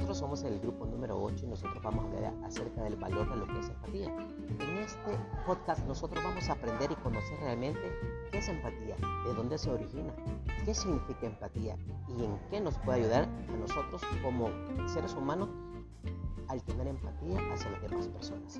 Nosotros somos el grupo número 8 y nosotros vamos a hablar acerca del valor de lo que es empatía. En este podcast nosotros vamos a aprender y conocer realmente qué es empatía, de dónde se origina, qué significa empatía y en qué nos puede ayudar a nosotros como seres humanos al tener empatía hacia las demás personas.